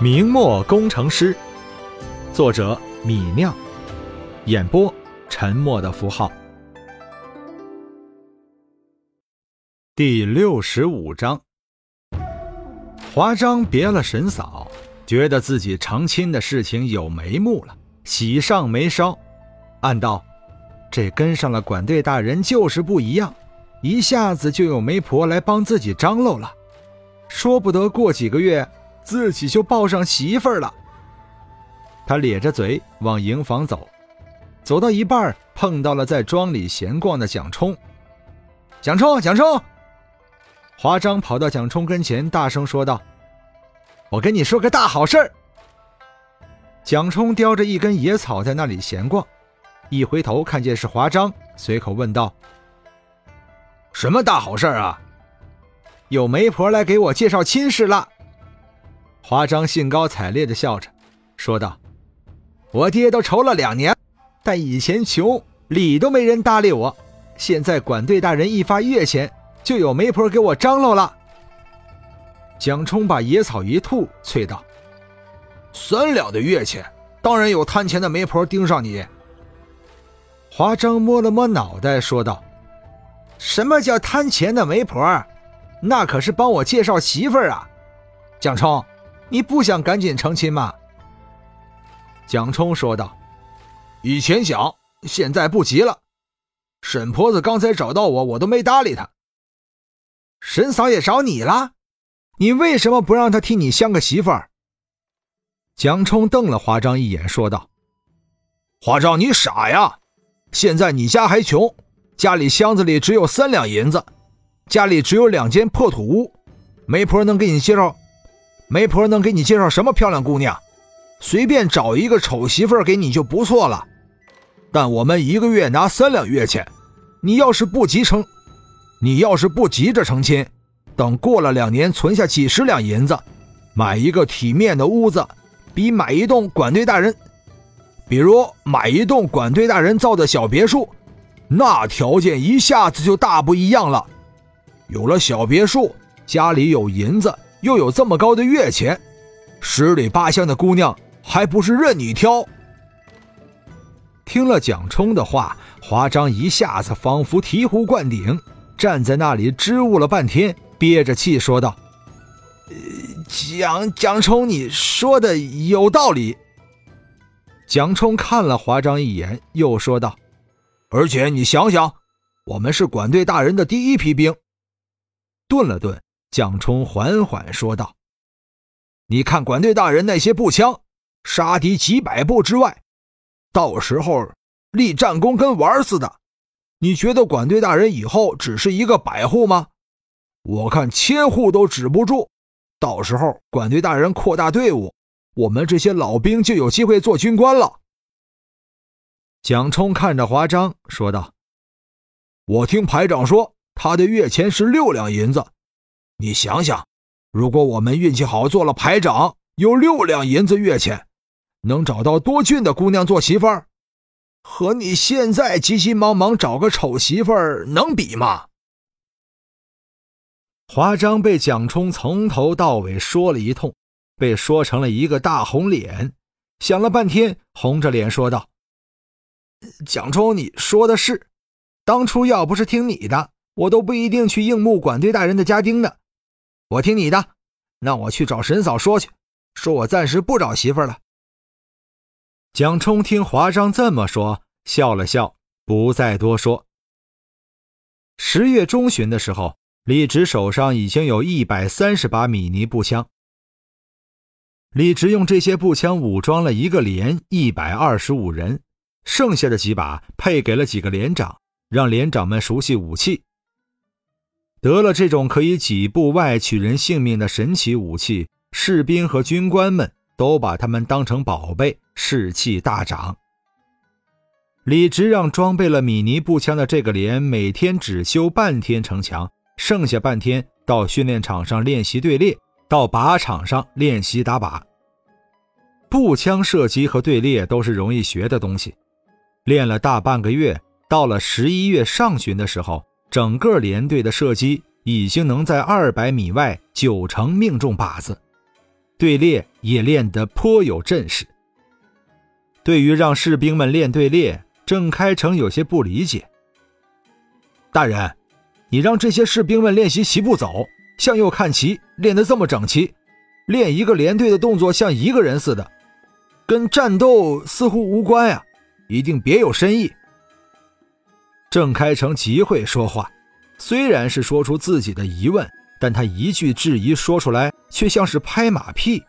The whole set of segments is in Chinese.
明末工程师，作者米酿，演播沉默的符号。第六十五章，华章别了神嫂，觉得自己成亲的事情有眉目了，喜上眉梢，暗道：这跟上了管队大人就是不一样，一下子就有媒婆来帮自己张罗了，说不得过几个月。自己就抱上媳妇儿了。他咧着嘴往营房走，走到一半碰到了在庄里闲逛的蒋冲。蒋冲，蒋冲！华章跑到蒋冲跟前，大声说道：“我跟你说个大好事儿。”蒋冲叼着一根野草在那里闲逛，一回头看见是华章，随口问道：“什么大好事儿啊？”有媒婆来给我介绍亲事了。华章兴高采烈地笑着，说道：“我爹都愁了两年，但以前穷，理都没人搭理我。现在管队大人一发月钱，就有媒婆给我张罗了。”蒋冲把野草一吐，啐道：“三两的月钱，当然有贪钱的媒婆盯上你。”华章摸了摸脑袋，说道：“什么叫贪钱的媒婆？那可是帮我介绍媳妇儿啊，蒋冲。”你不想赶紧成亲吗？蒋冲说道：“以前想，现在不急了。沈婆子刚才找到我，我都没搭理她。沈嫂也找你了，你为什么不让她替你相个媳妇儿？”蒋冲瞪了华章一眼，说道：“华章，你傻呀！现在你家还穷，家里箱子里只有三两银子，家里只有两间破土屋，媒婆能给你介绍？”媒婆能给你介绍什么漂亮姑娘？随便找一个丑媳妇给你就不错了。但我们一个月拿三两月钱，你要是不急成，你要是不急着成亲，等过了两年存下几十两银子，买一个体面的屋子，比买一栋管队大人，比如买一栋管队大人造的小别墅，那条件一下子就大不一样了。有了小别墅，家里有银子。又有这么高的月钱，十里八乡的姑娘还不是任你挑？听了蒋冲的话，华章一下子仿佛醍醐灌顶，站在那里支吾了半天，憋着气说道：“蒋蒋冲，你说的有道理。”蒋冲看了华章一眼，又说道：“而且你想想，我们是管队大人的第一批兵。”顿了顿。蒋冲缓缓说道：“你看管队大人那些步枪，杀敌几百步之外，到时候立战功跟玩似的。你觉得管队大人以后只是一个百户吗？我看千户都止不住。到时候管队大人扩大队伍，我们这些老兵就有机会做军官了。”蒋冲看着华章说道：“我听排长说，他的月钱是六两银子。”你想想，如果我们运气好做了排长，有六两银子月钱，能找到多俊的姑娘做媳妇儿，和你现在急急忙忙找个丑媳妇儿能比吗？华章被蒋冲从头到尾说了一通，被说成了一个大红脸，想了半天，红着脸说道：“蒋冲，你说的是，当初要不是听你的，我都不一定去应募管队大人的家丁呢。”我听你的，那我去找沈嫂说去，说我暂时不找媳妇了。蒋冲听华章这么说，笑了笑，不再多说。十月中旬的时候，李直手上已经有一百三十把米尼步枪。李直用这些步枪武装了一个连，一百二十五人，剩下的几把配给了几个连长，让连长们熟悉武器。得了这种可以几步外取人性命的神奇武器，士兵和军官们都把他们当成宝贝，士气大涨。李直让装备了米尼步枪的这个连每天只修半天城墙，剩下半天到训练场上练习队列，到靶场上练习打靶。步枪射击和队列都是容易学的东西，练了大半个月，到了十一月上旬的时候。整个连队的射击已经能在二百米外九成命中靶子。队列也练得颇有阵势。对于让士兵们练队列，郑开成有些不理解。大人，你让这些士兵们练习齐步走，向右看齐，练得这么整齐，练一个连队的动作像一个人似的，跟战斗似乎无关呀，一定别有深意。郑开成极会说话，虽然是说出自己的疑问，但他一句质疑说出来，却像是拍马屁。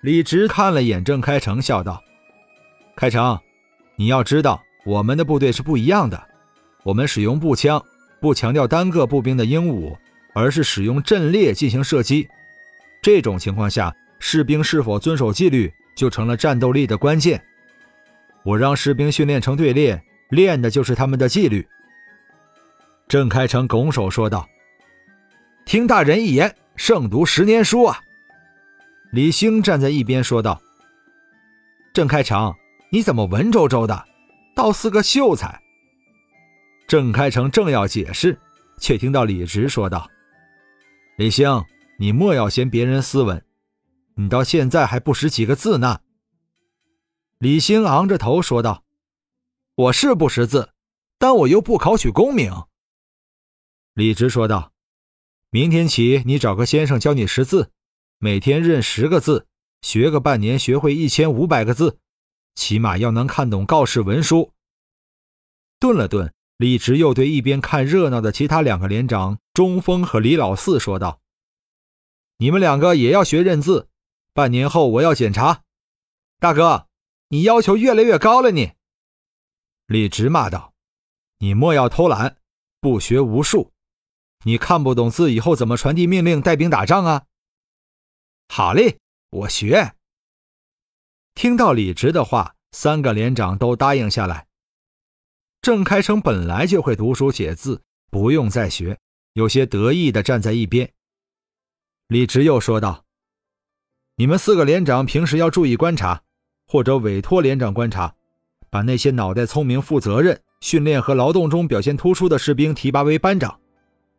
李直看了眼郑开成，笑道：“开成，你要知道，我们的部队是不一样的，我们使用步枪，不强调单个步兵的英武，而是使用阵列进行射击。这种情况下，士兵是否遵守纪律，就成了战斗力的关键。我让士兵训练成队列。”练的就是他们的纪律。郑开成拱手说道：“听大人一言，胜读十年书啊！”李兴站在一边说道：“郑开成，你怎么文绉绉的，倒似个秀才？”郑开成正要解释，却听到李直说道：“李兴，你莫要嫌别人斯文，你到现在还不识几个字呢。”李兴昂着头说道。我是不识字，但我又不考取功名。李直说道：“明天起，你找个先生教你识字，每天认十个字，学个半年，学会一千五百个字，起码要能看懂告示文书。”顿了顿，李直又对一边看热闹的其他两个连长钟峰和李老四说道：“你们两个也要学认字，半年后我要检查。大哥，你要求越来越高了，你。”李直骂道：“你莫要偷懒，不学无术。你看不懂字，以后怎么传递命令、带兵打仗啊？”好嘞，我学。听到李直的话，三个连长都答应下来。郑开成本来就会读书写字，不用再学，有些得意的站在一边。李直又说道：“你们四个连长平时要注意观察，或者委托连长观察。”把那些脑袋聪明、负责任、训练和劳动中表现突出的士兵提拔为班长，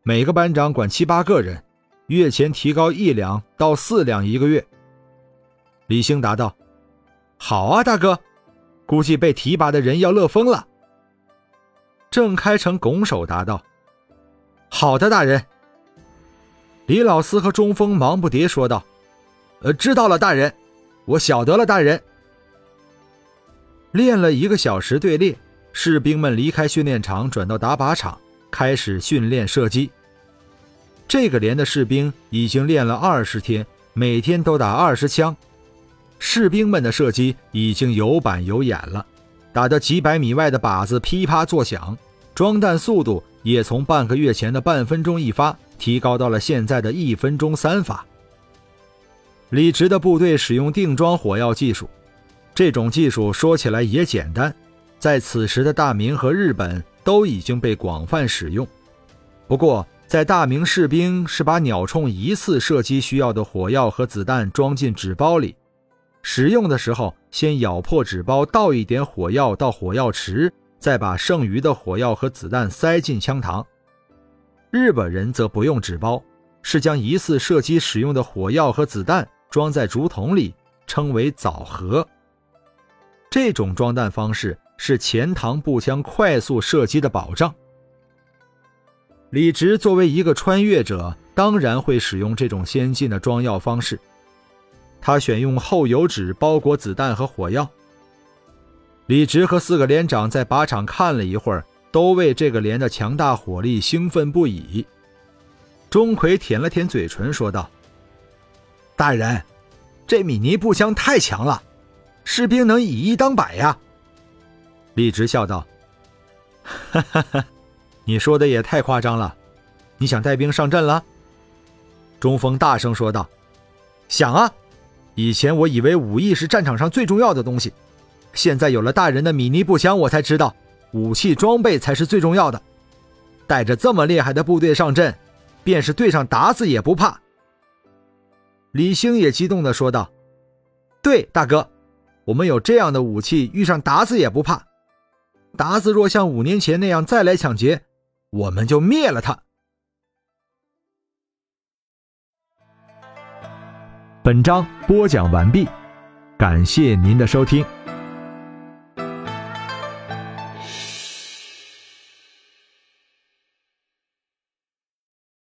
每个班长管七八个人，月前提高一两到四两一个月。李兴答道：“好啊，大哥，估计被提拔的人要乐疯了。”郑开成拱手答道：“好的，大人。”李老四和中锋忙不迭说道：“呃，知道了，大人，我晓得了，大人。”练了一个小时队列，士兵们离开训练场，转到打靶场，开始训练射击。这个连的士兵已经练了二十天，每天都打二十枪。士兵们的射击已经有板有眼了，打得几百米外的靶子噼啪作响，装弹速度也从半个月前的半分钟一发提高到了现在的一分钟三发。李直的部队使用定装火药技术。这种技术说起来也简单，在此时的大明和日本都已经被广泛使用。不过，在大明士兵是把鸟铳一次射击需要的火药和子弹装进纸包里，使用的时候先咬破纸包，倒一点火药到火药池，再把剩余的火药和子弹塞进枪膛。日本人则不用纸包，是将一次射击使用的火药和子弹装在竹筒里，称为枣核。这种装弹方式是前膛步枪快速射击的保障。李直作为一个穿越者，当然会使用这种先进的装药方式。他选用厚油纸包裹子弹和火药。李直和四个连长在靶场看了一会儿，都为这个连的强大火力兴奋不已。钟馗舔了舔嘴唇，说道：“大人，这米尼步枪太强了。”士兵能以一当百呀！李直笑道：“哈哈哈，你说的也太夸张了。你想带兵上阵了？”中锋大声说道：“想啊！以前我以为武艺是战场上最重要的东西，现在有了大人的米尼步枪，我才知道武器装备才是最重要的。带着这么厉害的部队上阵，便是对上打死也不怕。”李兴也激动地说道：“对，大哥。”我们有这样的武器，遇上达子也不怕。达子若像五年前那样再来抢劫，我们就灭了他。本章播讲完毕，感谢您的收听。